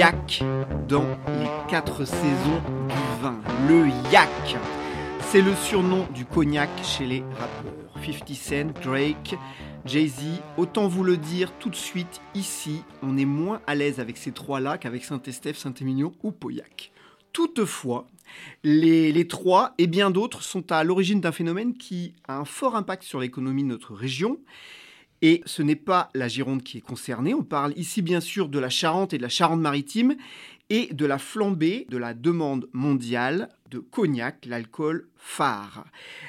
Yak dans les quatre saisons du vin. Le yak, c'est le surnom du cognac chez les rappeurs. 50 Cent, Drake, Jay-Z, autant vous le dire tout de suite, ici, on est moins à l'aise avec ces trois-là qu'avec Saint-Estèphe, Saint-Émilion ou Pauillac. Toutefois, les, les, trois et bien d'autres sont à l'origine d'un phénomène qui a un fort impact sur l'économie de notre région et ce n'est pas la Gironde qui est concernée. On parle ici bien sûr de la Charente et de la Charente-Maritime et de la flambée de la demande mondiale de cognac, l'alcool phare.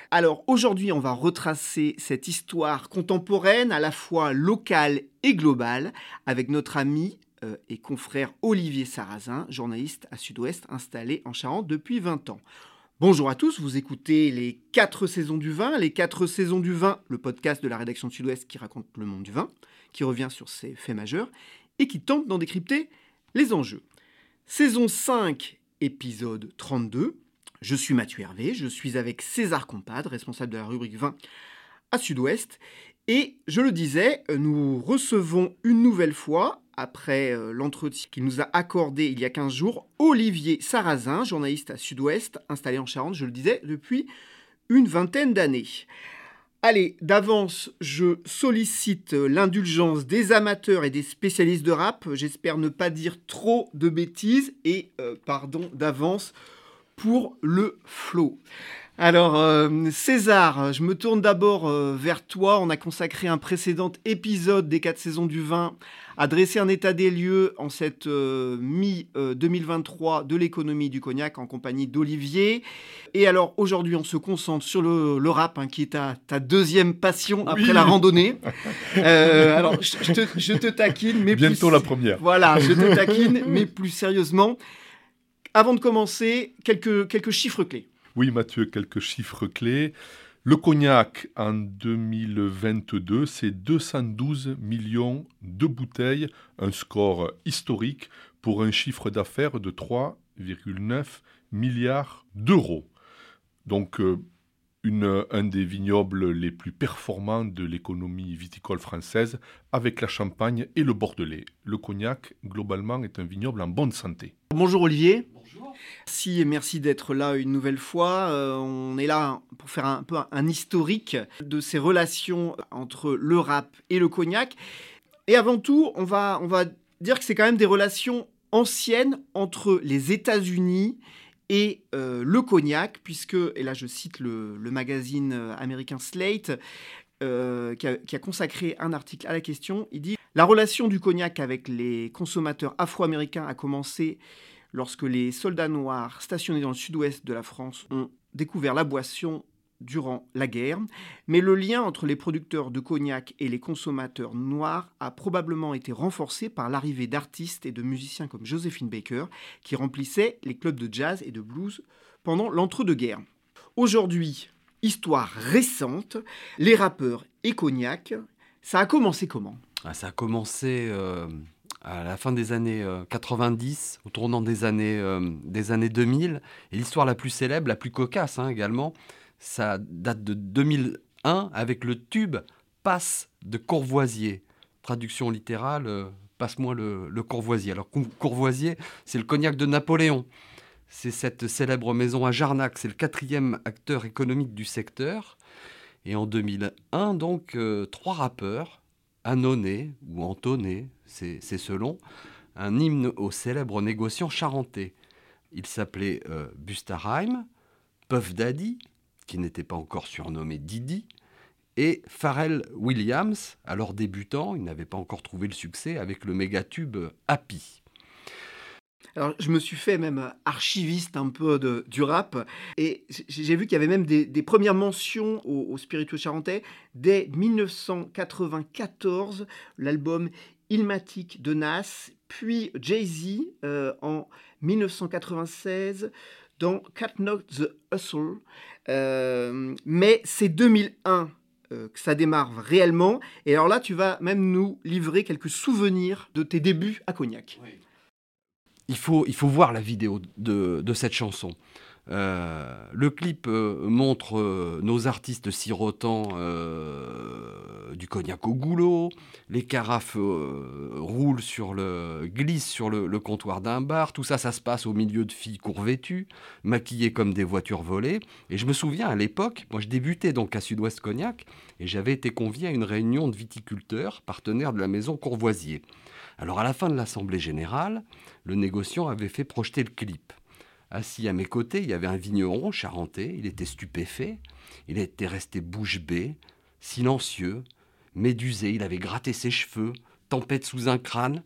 Alors aujourd'hui, on va retracer cette histoire contemporaine, à la fois locale et globale, avec notre ami euh, et confrère Olivier Sarrazin, journaliste à Sud-Ouest installé en Charente depuis 20 ans. Bonjour à tous, vous écoutez les 4 saisons du vin. Les 4 saisons du vin, le podcast de la rédaction Sud-Ouest qui raconte le monde du vin, qui revient sur ses faits majeurs et qui tente d'en décrypter les enjeux. Saison 5, épisode 32. Je suis Mathieu Hervé, je suis avec César Compadre, responsable de la rubrique vin à Sud-Ouest. Et je le disais, nous recevons une nouvelle fois après euh, l'entretien qu'il nous a accordé il y a 15 jours, Olivier Sarrazin, journaliste à Sud-Ouest, installé en Charente, je le disais, depuis une vingtaine d'années. Allez, d'avance, je sollicite l'indulgence des amateurs et des spécialistes de rap. J'espère ne pas dire trop de bêtises et euh, pardon d'avance pour le flow. Alors, euh, César, je me tourne d'abord euh, vers toi. On a consacré un précédent épisode des 4 saisons du vin à dresser un état des lieux en cette euh, mi-2023 de l'économie du cognac en compagnie d'Olivier. Et alors, aujourd'hui, on se concentre sur le, rap, hein, qui est ta, ta, deuxième passion après la randonnée. alors, je, te, taquine, mais Bientôt la première. Voilà, je te taquine, mais plus sérieusement. Avant de commencer, quelques, quelques chiffres clés. Oui, Mathieu, quelques chiffres clés. Le cognac en 2022, c'est 212 millions de bouteilles, un score historique pour un chiffre d'affaires de 3,9 milliards d'euros. Donc euh, une, un des vignobles les plus performants de l'économie viticole française avec la Champagne et le Bordelais. Le cognac, globalement, est un vignoble en bonne santé. Bonjour Olivier. Si et merci d'être là une nouvelle fois. Euh, on est là pour faire un peu un historique de ces relations entre le rap et le cognac. Et avant tout, on va, on va dire que c'est quand même des relations anciennes entre les États-Unis et euh, le cognac, puisque, et là je cite le, magazine euh, américain Slate, qui, a, qui, a, consacré un article à la question, il dit La relation du cognac avec les consommateurs afro-américains a commencé lorsque les soldats noirs stationnés dans le sud-ouest de la France ont découvert la boisson durant la guerre, mais le lien entre les producteurs de cognac et les consommateurs noirs a probablement été renforcé par l'arrivée d'artistes et de musiciens comme Josephine Baker, qui remplissaient les clubs de jazz et de blues pendant l'entre-deux-guerres. Aujourd'hui, histoire récente, les rappeurs et cognac, ça a commencé comment? Ah, Ça a commencé euh, à la fin des années 90, euh, au tournant des années, euh, des années 2000. Et l'histoire la plus célèbre, la plus cocasse hein, également, ça date de 2001 avec le tube Passe de Courvoisier. Traduction littérale, euh, passe-moi le, Courvoisier. Alors Courvoisier, c'est le cognac de Napoléon. C'est cette célèbre maison à Jarnac, c'est le quatrième acteur économique du secteur. Et en 2001, donc, trois rappeurs, Annonné ou Antoné, c'est selon, un hymne au célèbre négociant charentais. Il s'appelait euh, Bustarheim, Puff Daddy, qui n'était pas encore surnommé Didi, et Pharrell Williams, alors débutant, il n'avait pas encore trouvé le succès avec le mégatube Happy. Alors, je me suis fait même archiviste un peu du rap et j'ai vu qu'il y avait même des, premières mentions au, spiritueux charentais dès 1994, l'album Ilmatic de Nas, puis Jay-Z euh, en 1996 dans Cat Knock the Hustle. Euh, mais c'est 2001 euh, que ça démarre réellement. Et alors là, tu vas même nous livrer quelques souvenirs de tes débuts à Cognac. Il faut, il faut voir la vidéo de cette chanson. Euh, le clip euh, montre euh, nos artistes sirotant du cognac au goulot, les carafes roulent sur le, glissent sur le, comptoir d'un bar, tout ça, ça se passe au milieu de filles courvêtues, maquillées comme des voitures volées. Et je me souviens à l'époque, moi je débutais donc à Sud-Ouest Cognac, et j'avais été convié à une réunion de viticulteurs, partenaires de la maison Courvoisier. Alors à la fin de l'Assemblée générale, le négociant avait fait projeter le clip. Assis à mes côtés, il y avait un vigneron charentais, il était stupéfait, il était resté bouche bée, silencieux, médusé, il avait gratté ses cheveux, tempête sous un crâne,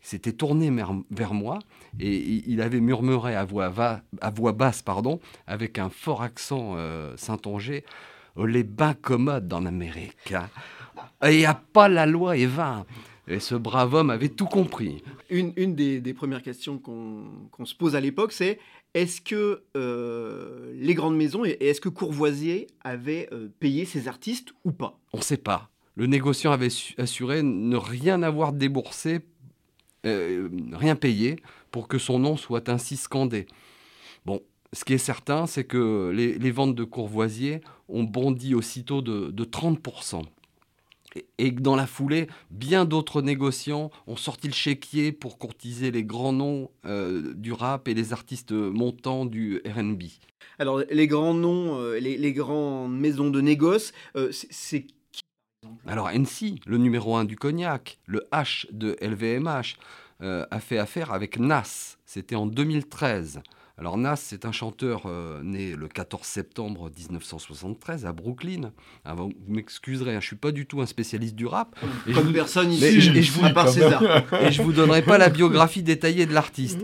s'était tourné vers moi et il avait murmuré à voix, basse pardon, avec un fort accent euh, saintonger oh, Les bains commodes en Amérique. Hein. Il n'y a pas la loi va. Et ce brave homme avait tout compris. Une, des, premières questions qu'on se pose à l'époque, c'est est-ce que euh, les grandes maisons et est-ce que Courvoisier avait euh, payé ses artistes ou pas? On ne sait pas. Le négociant avait assuré ne rien avoir déboursé, euh, rien payé, pour que son nom soit ainsi scandé. Bon, ce qui est certain, c'est que les, ventes de Courvoisier ont bondi aussitôt de, de 30% et que dans la foulée, bien d'autres négociants ont sorti le chéquier pour courtiser les grands noms euh, du rap et les artistes montants du RB. Alors les grands noms, euh, les, grandes maisons de négoce, euh, c'est qui Alors NC, le numéro 1 du cognac, le H de LVMH, a fait affaire avec Nas, c'était en 2013. Alors Nas, c'est un chanteur euh, né le 14 septembre 1973 à Brooklyn. Ah, vous m'excuserez, hein, je ne suis pas du tout un spécialiste du rap. Et Comme personne ici, et, je, vous, et je vous donnerai pas la biographie détaillée de l'artiste.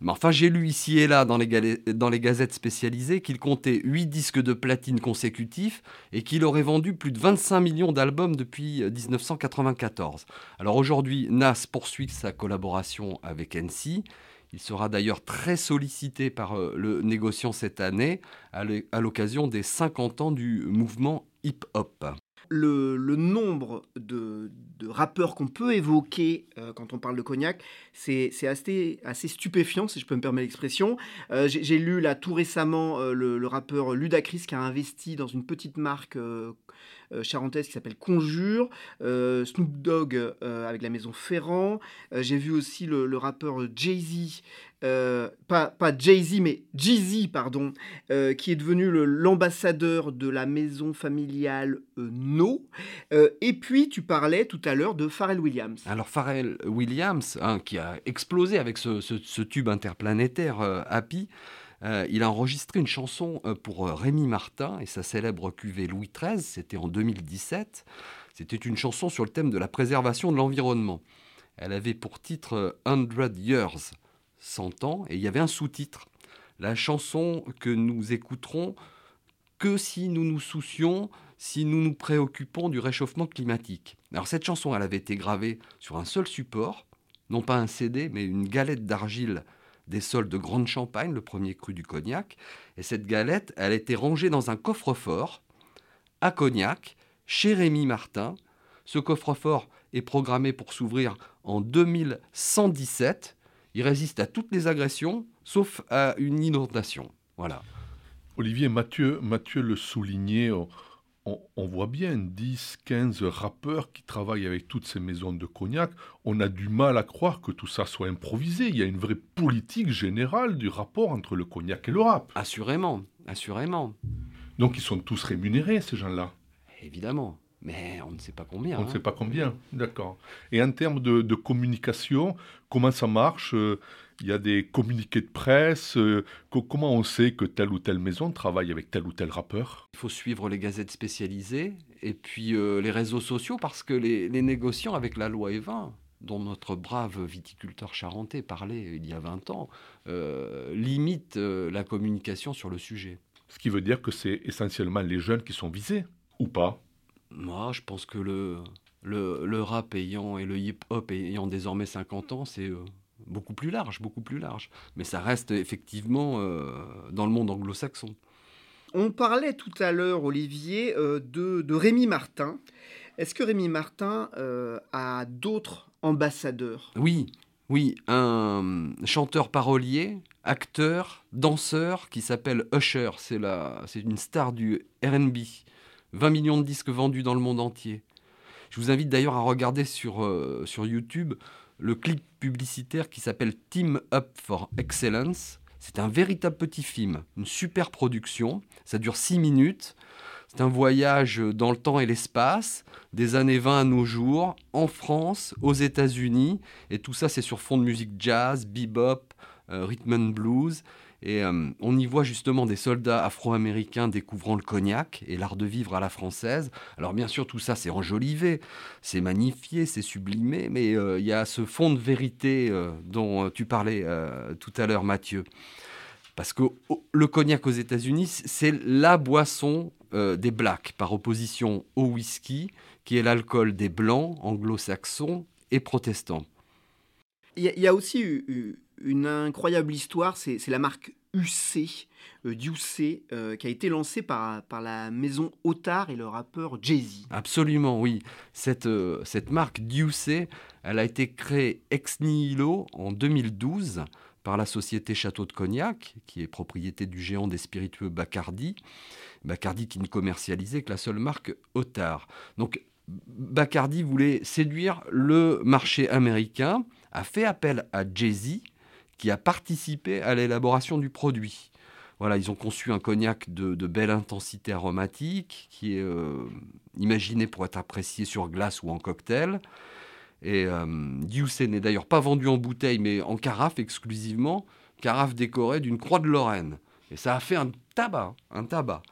Mais enfin, j'ai lu ici et là dans les, dans les gazettes spécialisées qu'il comptait 8 disques de platine consécutifs et qu'il aurait vendu plus de 25 millions d'albums depuis 1994. Euh, Alors aujourd'hui, Nas poursuit sa collaboration avec NC il sera d'ailleurs très sollicité par euh, le négociant cette année à l'occasion des 50 ans du mouvement hip-hop. Le, nombre de, rappeurs qu'on peut évoquer euh, quand on parle de cognac, c'est assez, stupéfiant, si je peux me permettre l'expression. Euh, j'ai lu là tout récemment le, le, rappeur Ludacris qui a investi dans une petite marque euh, charentaise qui s'appelle Conjure, euh, Snoop Dogg euh, avec la maison Ferrand. J'ai vu aussi le, rappeur Jay-Z, pas, pas Jay-Z, mais Jeezy, pardon, qui est devenu l'ambassadeur de la maison familiale No. et puis, tu parlais tout à l'heure de Pharrell Williams. Alors, Pharrell Williams, hein, qui a explosé avec ce, tube interplanétaire Happy, euh, il a enregistré une chanson euh, pour euh, Rémi Martin et sa célèbre cuvée Louis XIII, c'était en 2017. C'était une chanson sur le thème de la préservation de l'environnement. Elle avait pour titre 100 Years, 100 ans, et il y avait un sous-titre. La chanson que nous écouterons que si nous nous soucions, si nous nous préoccupons du réchauffement climatique. Alors cette chanson, elle avait été gravée sur un seul support, non pas un CD, mais une galette d'argile des sols de Grande Champagne, le premier cru du cognac. Et cette galette, elle été rangée dans un coffre-fort à Cognac, chez Rémi Martin. Ce coffre-fort est programmé pour s'ouvrir en 2117. Il résiste à toutes les agressions, sauf à une inondation. Voilà. Olivier Mathieu, Mathieu le soulignait, on, voit bien 10, 15 rappeurs qui travaillent avec toutes ces maisons de cognac. On a du mal à croire que tout ça soit improvisé. Il y a une vraie politique générale du rapport entre le cognac et le rap. Assurément, assurément. Donc ils sont tous rémunérés, ces gens-là Évidemment. Mais on ne sait pas combien. On ne hein. sait pas combien, d'accord. Et en termes de, communication, comment ça marche euh, il y a des communiqués de presse. Euh, comment on sait que telle ou telle maison travaille avec tel ou tel rappeur? Il faut suivre les gazettes spécialisées et puis euh, les réseaux sociaux parce que les, négociants avec la loi Evin, dont notre brave viticulteur charentais parlait il y a 20 ans, euh, limitent la communication sur le sujet. Ce qui veut dire que c'est essentiellement les jeunes qui sont visés, ou pas? Moi, je pense que le, le, rap ayant et le hip-hop ayant désormais 50 ans, c'est euh, beaucoup plus large, beaucoup plus large. Mais ça reste effectivement euh, dans le monde anglo-saxon. On parlait tout à l'heure, Olivier, euh, de, de, Rémi Martin. Est-ce que Rémi Martin a d'autres ambassadeurs? Oui, oui, un chanteur parolier, acteur, danseur qui s'appelle Usher. C'est une star du RB. 20 millions de disques vendus dans le monde entier. Je vous invite d'ailleurs à regarder sur, euh, sur YouTube le clip publicitaire qui s'appelle Team Up for Excellence. C'est un véritable petit film, une super production. Ça dure 6 minutes. C'est un voyage dans le temps et l'espace, des années 20 à nos jours, en France, aux États-Unis. Et tout ça, c'est sur fond de musique jazz, bebop, euh, rhythm and blues. Et euh, on y voit justement des soldats afro-américains découvrant le cognac et l'art de vivre à la française. Alors bien sûr, tout ça c'est enjolivé, c'est magnifié, c'est sublimé, mais euh, il y a ce fond de vérité euh, dont tu parlais tout à l'heure, Mathieu. Parce que le cognac aux États-Unis, c'est la boisson des blacks, par opposition au whisky, qui est l'alcool des blancs, anglo-saxons et protestants. Il y, a aussi une incroyable histoire, c'est la marque UC, euh, euh, qui a été lancée par, par la maison Otard et le rappeur Jay-Z. Absolument, oui. Cette, euh, cette marque UC, elle a été créée ex nihilo en 2012 par la société Château de Cognac, qui est propriété du géant des spiritueux Bacardi. Bacardi qui ne commercialisait que la seule marque Otard. Donc Bacardi voulait séduire le marché américain, a fait appel à Jay-Z, qui a participé à l'élaboration du produit. Voilà, ils ont conçu un cognac de, belle intensité aromatique qui est euh, imaginé pour être apprécié sur glace ou en cocktail. Et euh, n'est d'ailleurs pas vendu en bouteille mais en carafe exclusivement, carafe décorée d'une croix de Lorraine. Et ça a fait un tabac, un tabac.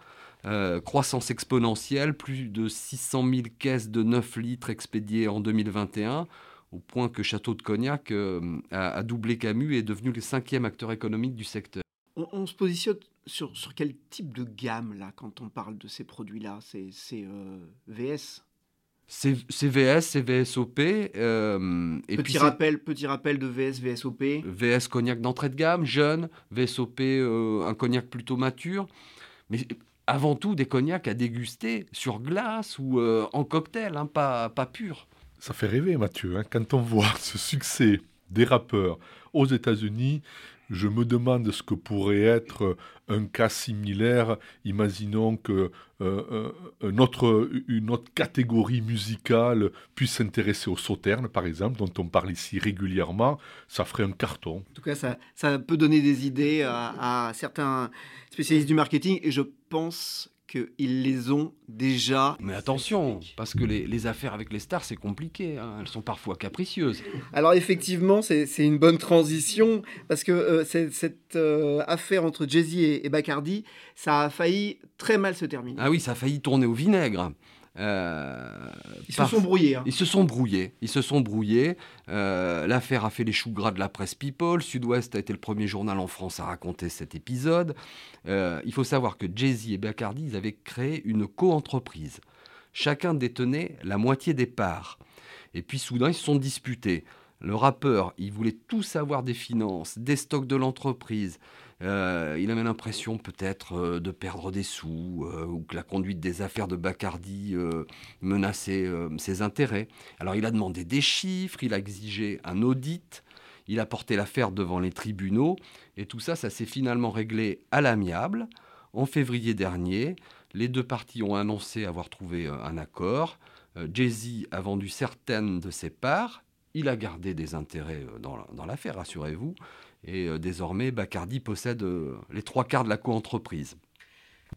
Euh, croissance exponentielle, plus de 600 000 caisses de 9 litres expédiées en 2021 au point que Château de Cognac euh, a, doublé Camus et est devenu le cinquième acteur économique du secteur. On, se positionne sur, sur, quel type de gamme là quand on parle de ces produits-là? C'est euh, VS c'est VS, c'est VSOP. Euh, et petit, rappel, petit rappel de VS, VSOP. VS cognac d'entrée de gamme, jeune. VSOP, un cognac plutôt mature. Mais avant tout, des cognacs à déguster sur glace ou en cocktail, hein, pas, pas pur. Ça fait rêver, Mathieu. Hein. Quand on voit ce succès des rappeurs aux États-Unis, je me demande ce que pourrait être un cas similaire. Imaginons que euh, euh, autre, une autre catégorie musicale puisse s'intéresser au sauterne, par exemple, dont on parle ici régulièrement. Ça ferait un carton. En tout cas, ça, ça peut donner des idées à, à certains spécialistes du marketing. Et je pense qu'ils les ont déjà. Mais attention, parce que les, affaires avec les stars, c'est compliqué. Hein. Elles sont parfois capricieuses. Alors effectivement, c'est une bonne transition, parce que euh, cette euh, affaire entre Jay-Z et, et Bacardi, ça a failli très mal se terminer. Ah oui, ça a failli tourner au vinaigre. Euh, ils se sont brouillés. Hein. Ils se sont brouillés. Ils se sont brouillés. Euh, l'affaire a fait les choux gras de la presse People. Sud-Ouest a été le premier journal en France à raconter cet épisode. Euh, il faut savoir que Jay-Z et Bacardi ils avaient créé une co-entreprise. Chacun détenait la moitié des parts. Et puis soudain, ils se sont disputés. Le rappeur, il voulait tout savoir des finances, des stocks de l'entreprise, euh, il avait l'impression peut-être euh, de perdre des sous euh, ou que la conduite des affaires de Bacardi menaçait ses intérêts. Alors il a demandé des chiffres, il a exigé un audit, il a porté l'affaire devant les tribunaux et tout ça, ça s'est finalement réglé à l'amiable. En février dernier, les deux parties ont annoncé avoir trouvé un accord. Jay-Z a vendu certaines de ses parts, il a gardé des intérêts dans l'affaire, rassurez-vous. Et euh, désormais, Bacardi possède euh, les trois quarts de la coentreprise.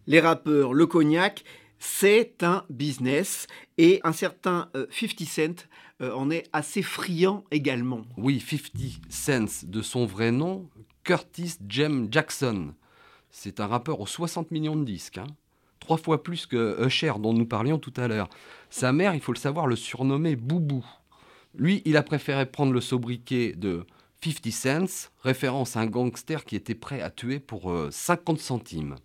Les rappeurs, le cognac, c'est un business et un certain 50 Cent en est assez friand également. Oui, 50 Cent, de son vrai nom, Curtis Jem Jackson. C'est un rappeur aux 60 millions de disques. Hein. Trois fois plus que Usher dont nous parlions tout à l'heure. Sa mère, il faut le savoir, le surnommait Boubou. Lui, il a préféré prendre le sobriquet de 50 cents, référence à un gangster qui était prêt à tuer pour 50 euh, centimes.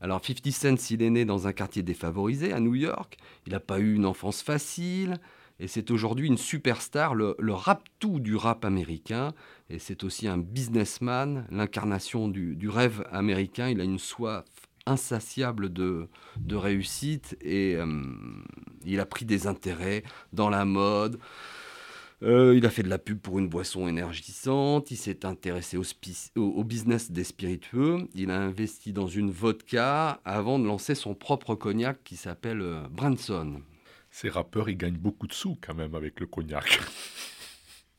Alors 50 Cents, il est né dans un quartier défavorisé à New York, il n'a pas eu une enfance facile, et c'est aujourd'hui une superstar, le, rap-tout du rap américain, et c'est aussi un businessman, l'incarnation du, rêve américain, il a une soif insatiable de, réussite, et euh, il a pris des intérêts dans la mode, euh, il a fait de la pub pour une boisson énergisante, il s'est intéressé au, business des spiritueux, il a investi dans une vodka avant de lancer son propre cognac qui s'appelle euh, Branson. Ces rappeurs, ils gagnent beaucoup de sous quand même avec le cognac.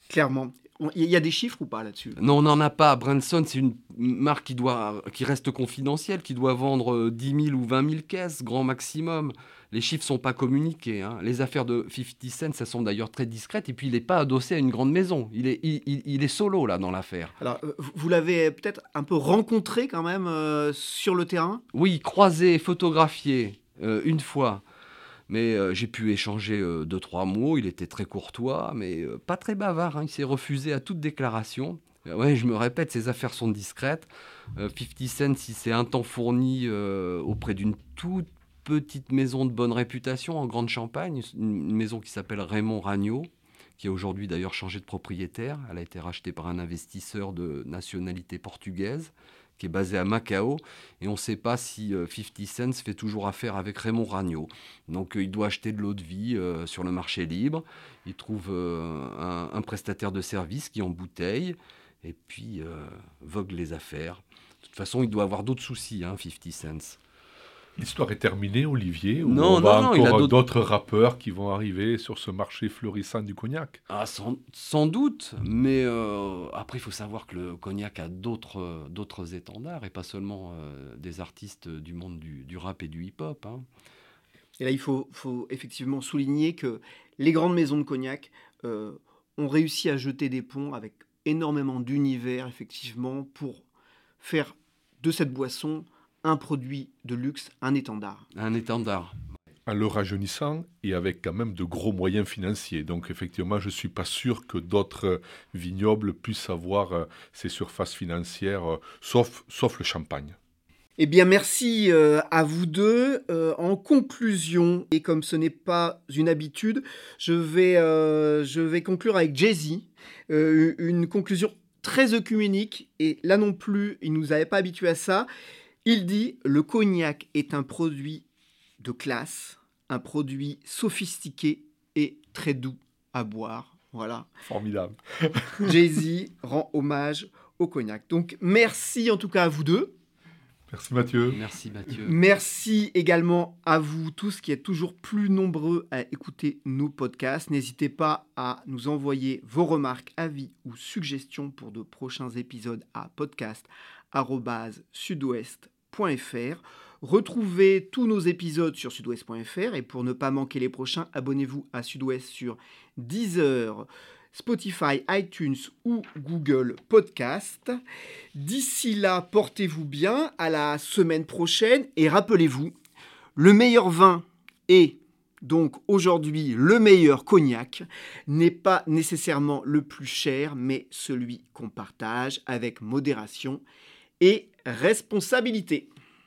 Clairement. Il y a des chiffres ou pas là-dessus? Non, on n'en a pas. Branson, c'est une marque qui, doit, qui reste confidentielle, qui doit vendre 10 euh, 000 ou 20 000 caisses, grand maximum. Les chiffres sont pas communiqués. Hein. Les affaires de 50 Cent, ça sont d'ailleurs très discrètes. Et puis, il n'est pas adossé à une grande maison. Il est, il, est solo, là, dans l'affaire. Alors, euh, vous l'avez peut-être un peu rencontré quand même euh, sur le terrain? Oui, croisé, photographié une fois. Mais euh, j'ai pu échanger euh, deux, trois mots. Il était très courtois, mais euh, pas très bavard. Hein. Il s'est refusé à toute déclaration. Ouais, je me répète, ses affaires sont discrètes. 50 Cent, si c'est un temps fourni auprès d'une toute petite maison de bonne réputation en Grande Champagne, une maison qui s'appelle Raymond Ragnaud, qui a aujourd'hui d'ailleurs changé de propriétaire. Elle a été rachetée par un investisseur de nationalité portugaise qui est basé à Macao, et on ne sait pas si 50 euh, Cent fait toujours affaire avec Raymond Ragnaud. Donc euh, il doit acheter de l'eau de vie euh, sur le marché libre, il trouve un, prestataire de service qui embouteille, et puis vogue les affaires. De toute façon, il doit avoir d'autres soucis, hein, 50 Cent. L'histoire est terminée, Olivier Ou non, on va non, encore d'autres rappeurs qui vont arriver sur ce marché florissant du cognac? Ah, sans, doute, mais euh, après, il faut savoir que le cognac a d'autres, d'autres étendards et pas seulement euh, des artistes du monde du, rap et du hip-hop. Hein. Et là, il faut, faut, effectivement souligner que les grandes maisons de cognac euh, ont réussi à jeter des ponts avec énormément d'univers, effectivement, pour faire de cette boisson un produit de luxe, un étendard. Un étendard. En le rajeunissant et avec quand même de gros moyens financiers. Donc effectivement, je ne suis pas sûr que d'autres vignobles puissent avoir euh, ces surfaces financières, euh, sauf, sauf le champagne. Eh bien, merci euh, à vous deux. en conclusion, et comme ce n'est pas une habitude, je vais, je vais conclure avec Jay-Z. une conclusion très œcuménique, et là non plus, il ne nous avait pas habitués à ça. Il dit le cognac est un produit de classe, un produit sophistiqué et très doux à boire. Voilà. Formidable. Jay-Z rend hommage au cognac. Donc merci en tout cas à vous deux. Merci Mathieu. Merci Mathieu. Merci également à vous tous qui êtes toujours plus nombreux à écouter nos podcasts. N'hésitez pas à nous envoyer vos remarques, avis ou suggestions pour de prochains épisodes à podcast sudouest.fr. Retrouvez tous nos épisodes sur sudouest.fr et pour ne pas manquer les prochains, abonnez-vous à Sudouest sur Deezer, Spotify, iTunes ou Google Podcast. D'ici là, portez-vous bien, à la semaine prochaine et rappelez-vous, le meilleur vin est donc aujourd'hui le meilleur cognac n'est pas nécessairement le plus cher, mais celui qu'on partage avec modération et responsabilité.